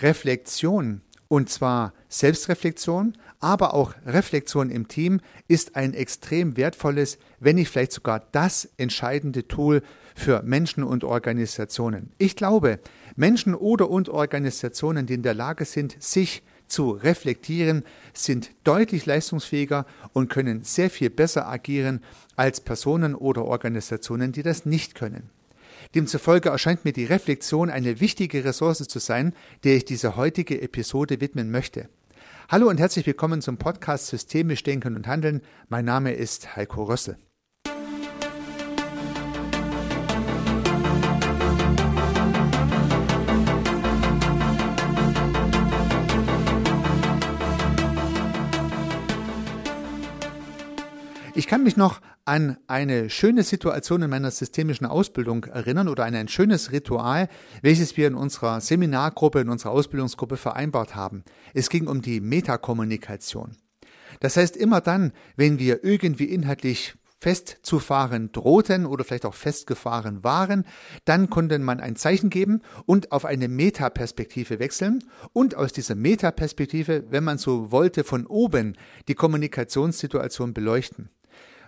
Reflexion, und zwar Selbstreflexion, aber auch Reflexion im Team, ist ein extrem wertvolles, wenn nicht vielleicht sogar das entscheidende Tool für Menschen und Organisationen. Ich glaube, Menschen oder und Organisationen, die in der Lage sind, sich zu reflektieren, sind deutlich leistungsfähiger und können sehr viel besser agieren als Personen oder Organisationen, die das nicht können. Demzufolge erscheint mir die Reflexion eine wichtige Ressource zu sein, der ich diese heutige Episode widmen möchte. Hallo und herzlich willkommen zum Podcast Systemisch Denken und Handeln. Mein Name ist Heiko Rössel. Ich kann mich noch an eine schöne Situation in meiner systemischen Ausbildung erinnern oder an ein schönes Ritual, welches wir in unserer Seminargruppe, in unserer Ausbildungsgruppe vereinbart haben. Es ging um die Metakommunikation. Das heißt, immer dann, wenn wir irgendwie inhaltlich festzufahren drohten oder vielleicht auch festgefahren waren, dann konnte man ein Zeichen geben und auf eine Metaperspektive wechseln und aus dieser Metaperspektive, wenn man so wollte, von oben die Kommunikationssituation beleuchten.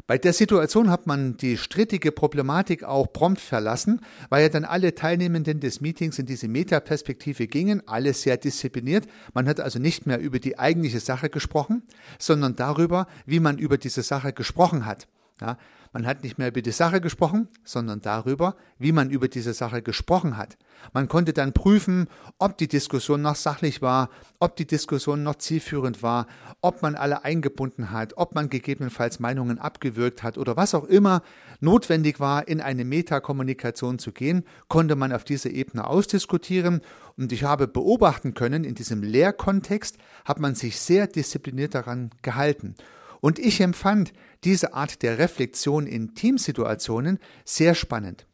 Bei der Situation hat man die strittige Problematik auch prompt verlassen, weil ja dann alle Teilnehmenden des Meetings in diese Metaperspektive gingen, alle sehr diszipliniert. Man hat also nicht mehr über die eigentliche Sache gesprochen, sondern darüber, wie man über diese Sache gesprochen hat. Ja, man hat nicht mehr über die Sache gesprochen, sondern darüber, wie man über diese Sache gesprochen hat. Man konnte dann prüfen, ob die Diskussion noch sachlich war, ob die Diskussion noch zielführend war, ob man alle eingebunden hat, ob man gegebenenfalls Meinungen abgewürgt hat oder was auch immer notwendig war, in eine Metakommunikation zu gehen, konnte man auf dieser Ebene ausdiskutieren. Und ich habe beobachten können, in diesem Lehrkontext hat man sich sehr diszipliniert daran gehalten. Und ich empfand diese Art der Reflexion in Teamsituationen sehr spannend.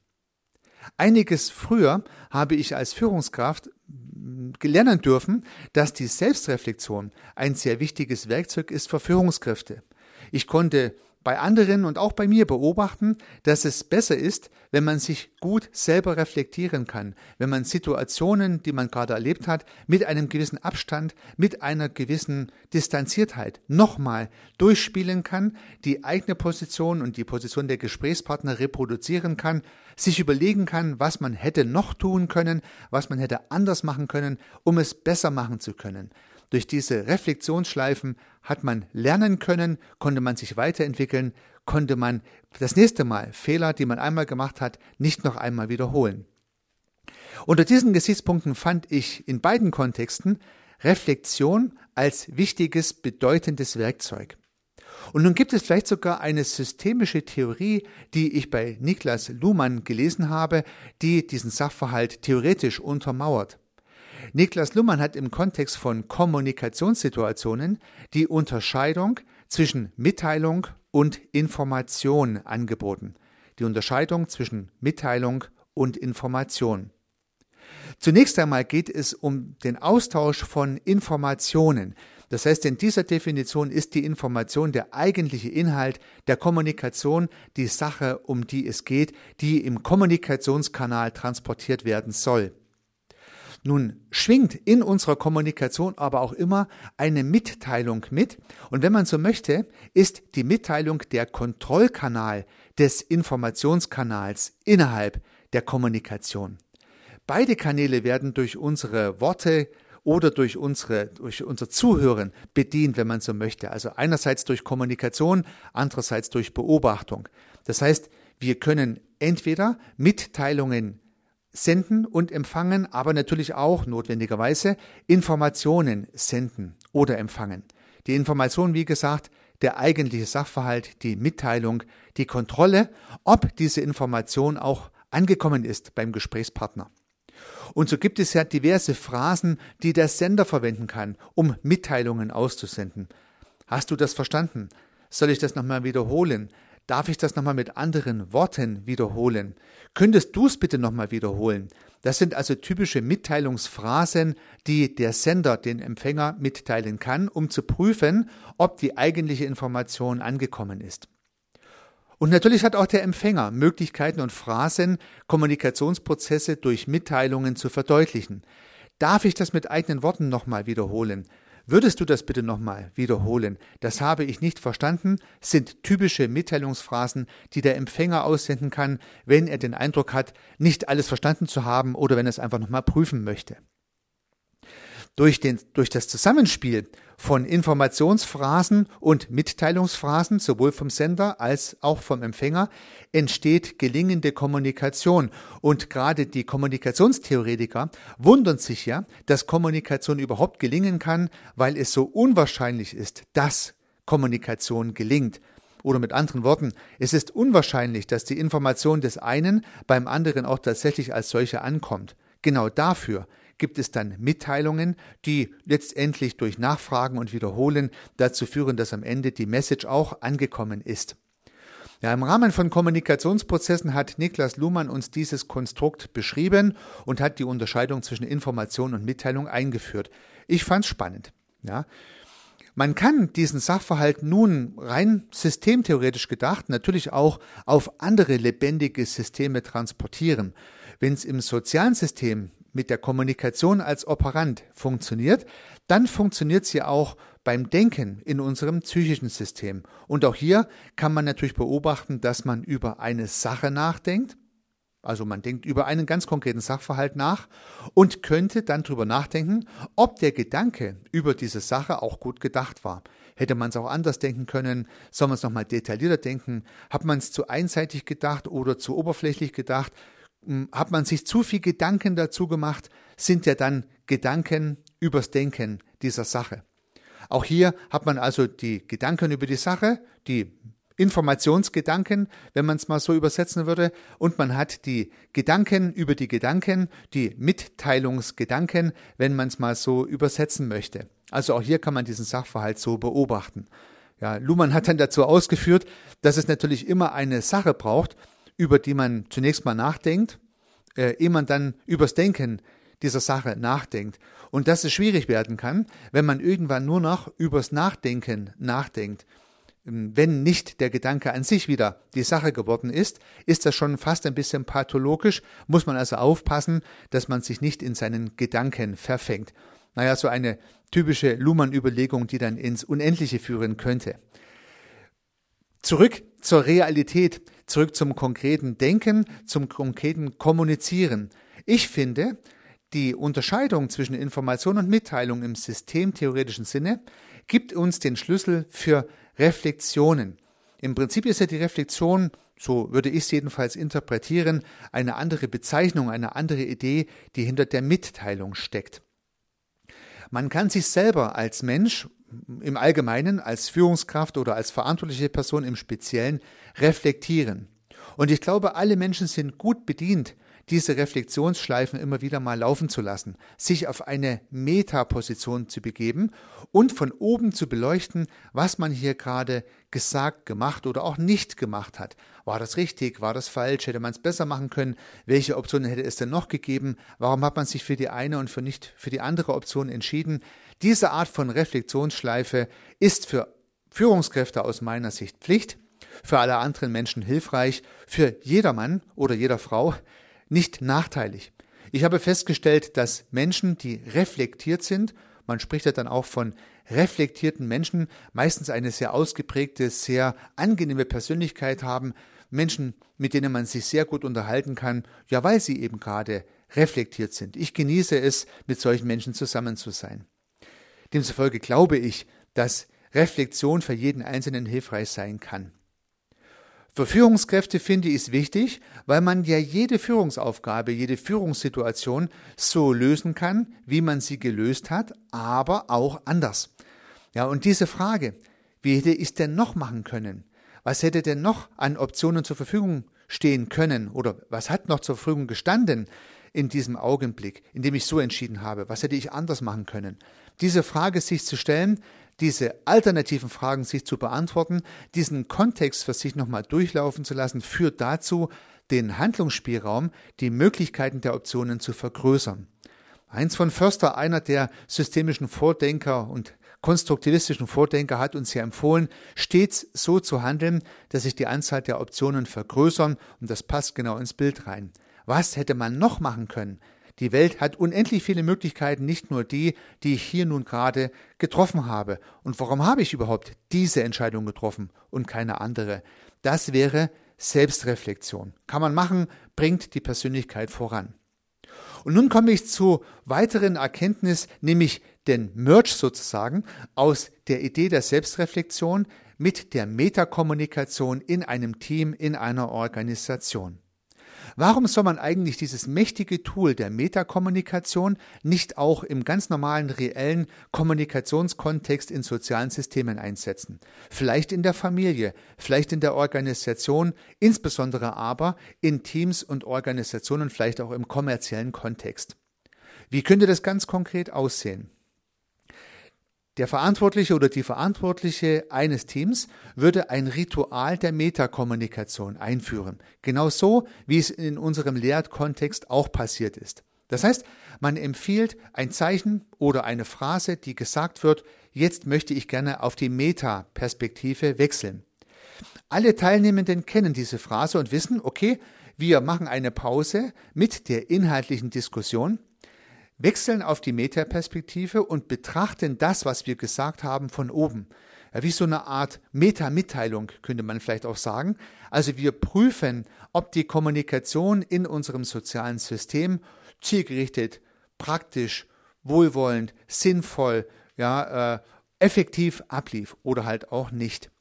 Einiges früher habe ich als Führungskraft lernen dürfen, dass die Selbstreflexion ein sehr wichtiges Werkzeug ist für Führungskräfte. Ich konnte bei anderen und auch bei mir beobachten, dass es besser ist, wenn man sich gut selber reflektieren kann, wenn man Situationen, die man gerade erlebt hat, mit einem gewissen Abstand, mit einer gewissen Distanziertheit nochmal durchspielen kann, die eigene Position und die Position der Gesprächspartner reproduzieren kann, sich überlegen kann, was man hätte noch tun können, was man hätte anders machen können, um es besser machen zu können. Durch diese Reflexionsschleifen hat man lernen können, konnte man sich weiterentwickeln, konnte man das nächste Mal Fehler, die man einmal gemacht hat, nicht noch einmal wiederholen. Unter diesen Gesichtspunkten fand ich in beiden Kontexten Reflexion als wichtiges, bedeutendes Werkzeug. Und nun gibt es vielleicht sogar eine systemische Theorie, die ich bei Niklas Luhmann gelesen habe, die diesen Sachverhalt theoretisch untermauert. Niklas Luhmann hat im Kontext von Kommunikationssituationen die Unterscheidung zwischen Mitteilung und Information angeboten. Die Unterscheidung zwischen Mitteilung und Information. Zunächst einmal geht es um den Austausch von Informationen. Das heißt, in dieser Definition ist die Information der eigentliche Inhalt der Kommunikation, die Sache, um die es geht, die im Kommunikationskanal transportiert werden soll. Nun schwingt in unserer Kommunikation aber auch immer eine Mitteilung mit. Und wenn man so möchte, ist die Mitteilung der Kontrollkanal des Informationskanals innerhalb der Kommunikation. Beide Kanäle werden durch unsere Worte oder durch unsere, durch unser Zuhören bedient, wenn man so möchte. Also einerseits durch Kommunikation, andererseits durch Beobachtung. Das heißt, wir können entweder Mitteilungen senden und empfangen, aber natürlich auch notwendigerweise Informationen senden oder empfangen. Die Information, wie gesagt, der eigentliche Sachverhalt, die Mitteilung, die Kontrolle, ob diese Information auch angekommen ist beim Gesprächspartner. Und so gibt es ja diverse Phrasen, die der Sender verwenden kann, um Mitteilungen auszusenden. Hast du das verstanden? Soll ich das nochmal wiederholen? Darf ich das nochmal mit anderen Worten wiederholen? Könntest du es bitte nochmal wiederholen? Das sind also typische Mitteilungsphrasen, die der Sender den Empfänger mitteilen kann, um zu prüfen, ob die eigentliche Information angekommen ist. Und natürlich hat auch der Empfänger Möglichkeiten und Phrasen, Kommunikationsprozesse durch Mitteilungen zu verdeutlichen. Darf ich das mit eigenen Worten nochmal wiederholen? Würdest du das bitte nochmal wiederholen? Das habe ich nicht verstanden, sind typische Mitteilungsphrasen, die der Empfänger aussenden kann, wenn er den Eindruck hat, nicht alles verstanden zu haben oder wenn er es einfach nochmal prüfen möchte. Durch, den, durch das Zusammenspiel von Informationsphrasen und Mitteilungsphrasen, sowohl vom Sender als auch vom Empfänger, entsteht gelingende Kommunikation. Und gerade die Kommunikationstheoretiker wundern sich ja, dass Kommunikation überhaupt gelingen kann, weil es so unwahrscheinlich ist, dass Kommunikation gelingt. Oder mit anderen Worten, es ist unwahrscheinlich, dass die Information des einen beim anderen auch tatsächlich als solche ankommt. Genau dafür gibt es dann Mitteilungen, die letztendlich durch Nachfragen und Wiederholen dazu führen, dass am Ende die Message auch angekommen ist. Ja, Im Rahmen von Kommunikationsprozessen hat Niklas Luhmann uns dieses Konstrukt beschrieben und hat die Unterscheidung zwischen Information und Mitteilung eingeführt. Ich fand es spannend. Ja. Man kann diesen Sachverhalt nun rein systemtheoretisch gedacht natürlich auch auf andere lebendige Systeme transportieren. Wenn es im sozialen System mit der Kommunikation als Operant funktioniert, dann funktioniert sie auch beim Denken in unserem psychischen System. Und auch hier kann man natürlich beobachten, dass man über eine Sache nachdenkt, also man denkt über einen ganz konkreten Sachverhalt nach und könnte dann darüber nachdenken, ob der Gedanke über diese Sache auch gut gedacht war. Hätte man es auch anders denken können? Soll man es nochmal detaillierter denken? Hat man es zu einseitig gedacht oder zu oberflächlich gedacht? Hat man sich zu viel Gedanken dazu gemacht, sind ja dann Gedanken übers Denken dieser Sache. Auch hier hat man also die Gedanken über die Sache, die Informationsgedanken, wenn man es mal so übersetzen würde, und man hat die Gedanken über die Gedanken, die Mitteilungsgedanken, wenn man es mal so übersetzen möchte. Also auch hier kann man diesen Sachverhalt so beobachten. Ja, Luhmann hat dann dazu ausgeführt, dass es natürlich immer eine Sache braucht, über die man zunächst mal nachdenkt, äh, ehe man dann übers Denken dieser Sache nachdenkt. Und dass es schwierig werden kann, wenn man irgendwann nur noch übers Nachdenken nachdenkt. Ähm, wenn nicht der Gedanke an sich wieder die Sache geworden ist, ist das schon fast ein bisschen pathologisch, muss man also aufpassen, dass man sich nicht in seinen Gedanken verfängt. Naja, so eine typische Luhmann-Überlegung, die dann ins Unendliche führen könnte. Zurück zur Realität, zurück zum konkreten Denken, zum konkreten Kommunizieren. Ich finde, die Unterscheidung zwischen Information und Mitteilung im systemtheoretischen Sinne gibt uns den Schlüssel für Reflexionen. Im Prinzip ist ja die Reflexion, so würde ich es jedenfalls interpretieren, eine andere Bezeichnung, eine andere Idee, die hinter der Mitteilung steckt. Man kann sich selber als Mensch im Allgemeinen, als Führungskraft oder als verantwortliche Person im Speziellen reflektieren. Und ich glaube, alle Menschen sind gut bedient, diese Reflexionsschleifen immer wieder mal laufen zu lassen, sich auf eine Metaposition zu begeben und von oben zu beleuchten, was man hier gerade gesagt, gemacht oder auch nicht gemacht hat. War das richtig? War das falsch? Hätte man es besser machen können? Welche Optionen hätte es denn noch gegeben? Warum hat man sich für die eine und für nicht für die andere Option entschieden? Diese Art von Reflexionsschleife ist für Führungskräfte aus meiner Sicht Pflicht, für alle anderen Menschen hilfreich, für jedermann oder jeder Frau nicht nachteilig. Ich habe festgestellt, dass Menschen, die reflektiert sind, man spricht ja dann auch von reflektierten Menschen, meistens eine sehr ausgeprägte, sehr angenehme Persönlichkeit haben, Menschen, mit denen man sich sehr gut unterhalten kann, ja, weil sie eben gerade reflektiert sind. Ich genieße es, mit solchen Menschen zusammen zu sein. Demzufolge glaube ich, dass Reflexion für jeden Einzelnen hilfreich sein kann. Für Führungskräfte finde ich es wichtig, weil man ja jede Führungsaufgabe, jede Führungssituation so lösen kann, wie man sie gelöst hat, aber auch anders. Ja, und diese Frage, wie hätte ich es denn noch machen können? Was hätte denn noch an Optionen zur Verfügung stehen können oder was hat noch zur Verfügung gestanden in diesem Augenblick, in dem ich so entschieden habe? Was hätte ich anders machen können? Diese Frage sich zu stellen, diese alternativen Fragen sich zu beantworten, diesen Kontext für sich nochmal durchlaufen zu lassen, führt dazu, den Handlungsspielraum, die Möglichkeiten der Optionen zu vergrößern. Heinz von Förster, einer der systemischen Vordenker und konstruktivistischen Vordenker, hat uns ja empfohlen, stets so zu handeln, dass sich die Anzahl der Optionen vergrößern und das passt genau ins Bild rein. Was hätte man noch machen können? Die Welt hat unendlich viele Möglichkeiten, nicht nur die, die ich hier nun gerade getroffen habe. Und warum habe ich überhaupt diese Entscheidung getroffen und keine andere? Das wäre Selbstreflexion. Kann man machen, bringt die Persönlichkeit voran. Und nun komme ich zu weiteren Erkenntnis, nämlich den Merch sozusagen aus der Idee der Selbstreflexion mit der Metakommunikation in einem Team, in einer Organisation. Warum soll man eigentlich dieses mächtige Tool der Metakommunikation nicht auch im ganz normalen, reellen Kommunikationskontext in sozialen Systemen einsetzen? Vielleicht in der Familie, vielleicht in der Organisation, insbesondere aber in Teams und Organisationen, vielleicht auch im kommerziellen Kontext. Wie könnte das ganz konkret aussehen? Der Verantwortliche oder die Verantwortliche eines Teams würde ein Ritual der Metakommunikation einführen. Genau so, wie es in unserem Lehrkontext auch passiert ist. Das heißt, man empfiehlt ein Zeichen oder eine Phrase, die gesagt wird, jetzt möchte ich gerne auf die Meta-Perspektive wechseln. Alle Teilnehmenden kennen diese Phrase und wissen, okay, wir machen eine Pause mit der inhaltlichen Diskussion wechseln auf die Metaperspektive und betrachten das, was wir gesagt haben, von oben. Ja, wie so eine Art Meta-Mitteilung könnte man vielleicht auch sagen. Also wir prüfen, ob die Kommunikation in unserem sozialen System zielgerichtet, praktisch, wohlwollend, sinnvoll, ja, äh, effektiv ablief oder halt auch nicht.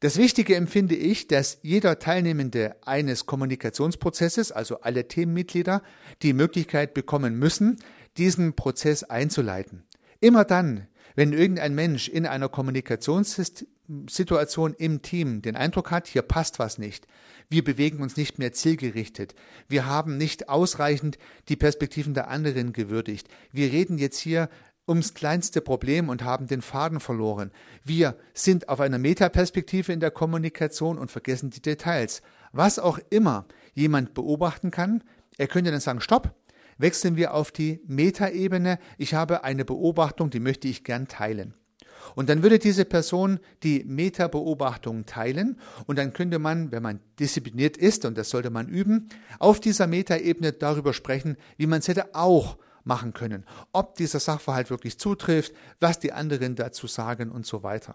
Das Wichtige empfinde ich, dass jeder Teilnehmende eines Kommunikationsprozesses, also alle Teammitglieder, die Möglichkeit bekommen müssen, diesen Prozess einzuleiten. Immer dann, wenn irgendein Mensch in einer Kommunikationssituation im Team den Eindruck hat, hier passt was nicht, wir bewegen uns nicht mehr zielgerichtet, wir haben nicht ausreichend die Perspektiven der anderen gewürdigt, wir reden jetzt hier ums kleinste Problem und haben den Faden verloren. Wir sind auf einer Metaperspektive in der Kommunikation und vergessen die Details. Was auch immer jemand beobachten kann, er könnte dann sagen, stopp, wechseln wir auf die Metaebene. Ich habe eine Beobachtung, die möchte ich gern teilen. Und dann würde diese Person die Meta-Beobachtung teilen und dann könnte man, wenn man diszipliniert ist, und das sollte man üben, auf dieser Metaebene darüber sprechen, wie man es hätte auch machen können, ob dieser Sachverhalt wirklich zutrifft, was die anderen dazu sagen und so weiter.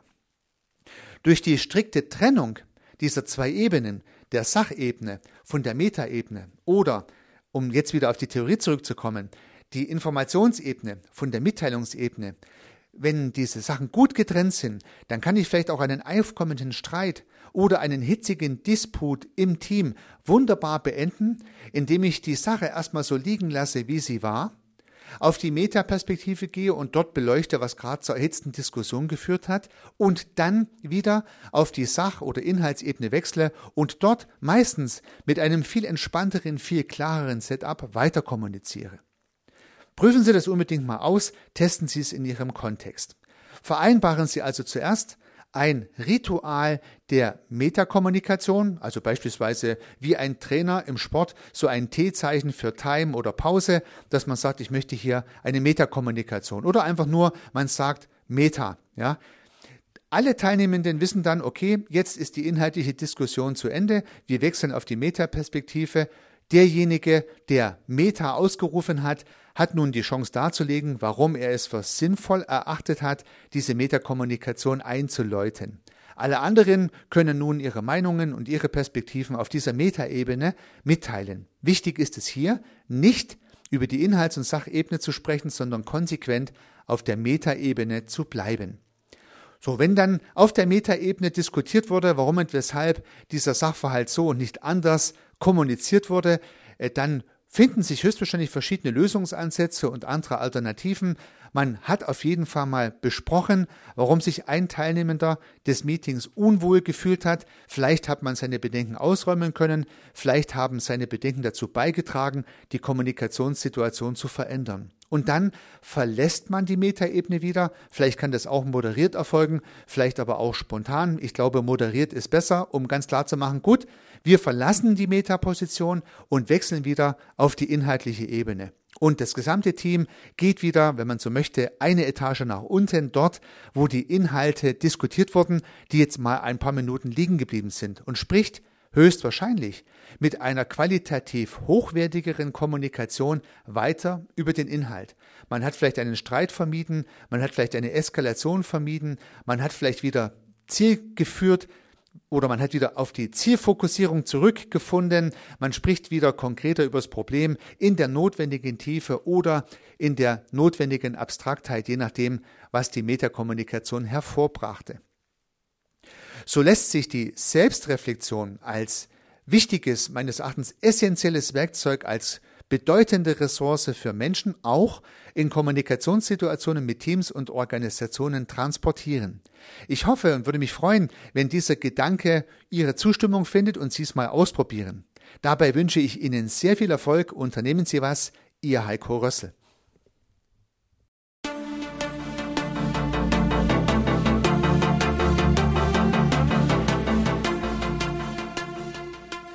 Durch die strikte Trennung dieser zwei Ebenen, der Sachebene von der Metaebene oder, um jetzt wieder auf die Theorie zurückzukommen, die Informationsebene von der Mitteilungsebene, wenn diese Sachen gut getrennt sind, dann kann ich vielleicht auch einen aufkommenden Streit oder einen hitzigen Disput im Team wunderbar beenden, indem ich die Sache erstmal so liegen lasse, wie sie war auf die Metaperspektive gehe und dort beleuchte, was gerade zur erhitzten Diskussion geführt hat und dann wieder auf die Sach- oder Inhaltsebene wechsle und dort meistens mit einem viel entspannteren, viel klareren Setup weiter kommuniziere. Prüfen Sie das unbedingt mal aus, testen Sie es in Ihrem Kontext. Vereinbaren Sie also zuerst ein Ritual der Metakommunikation, also beispielsweise wie ein Trainer im Sport so ein T-Zeichen für Time oder Pause, dass man sagt, ich möchte hier eine Metakommunikation oder einfach nur, man sagt Meta, ja. Alle Teilnehmenden wissen dann, okay, jetzt ist die inhaltliche Diskussion zu Ende, wir wechseln auf die Metaperspektive. Derjenige, der Meta ausgerufen hat, hat nun die Chance darzulegen, warum er es für sinnvoll erachtet hat, diese Metakommunikation einzuläuten. Alle anderen können nun ihre Meinungen und ihre Perspektiven auf dieser Metaebene mitteilen. Wichtig ist es hier, nicht über die Inhalts- und Sachebene zu sprechen, sondern konsequent auf der Metaebene zu bleiben. So, wenn dann auf der Metaebene diskutiert wurde, warum und weshalb dieser Sachverhalt so und nicht anders kommuniziert wurde, äh, dann finden sich höchstwahrscheinlich verschiedene Lösungsansätze und andere Alternativen. Man hat auf jeden Fall mal besprochen, warum sich ein Teilnehmender des Meetings unwohl gefühlt hat. Vielleicht hat man seine Bedenken ausräumen können, vielleicht haben seine Bedenken dazu beigetragen, die Kommunikationssituation zu verändern. Und dann verlässt man die Metaebene wieder. Vielleicht kann das auch moderiert erfolgen, vielleicht aber auch spontan. Ich glaube, moderiert ist besser, um ganz klar zu machen, gut, wir verlassen die Metaposition und wechseln wieder auf die inhaltliche Ebene. Und das gesamte Team geht wieder, wenn man so möchte, eine Etage nach unten, dort, wo die Inhalte diskutiert wurden, die jetzt mal ein paar Minuten liegen geblieben sind und spricht höchstwahrscheinlich mit einer qualitativ hochwertigeren Kommunikation weiter über den Inhalt. Man hat vielleicht einen Streit vermieden, man hat vielleicht eine Eskalation vermieden, man hat vielleicht wieder zielgeführt oder man hat wieder auf die Zielfokussierung zurückgefunden, man spricht wieder konkreter über das Problem in der notwendigen Tiefe oder in der notwendigen Abstraktheit, je nachdem, was die Metakommunikation hervorbrachte. So lässt sich die Selbstreflexion als wichtiges, meines Erachtens essentielles Werkzeug, als bedeutende Ressource für Menschen auch in Kommunikationssituationen mit Teams und Organisationen transportieren. Ich hoffe und würde mich freuen, wenn dieser Gedanke Ihre Zustimmung findet und Sie es mal ausprobieren. Dabei wünsche ich Ihnen sehr viel Erfolg. Unternehmen Sie was. Ihr Heiko Rössel.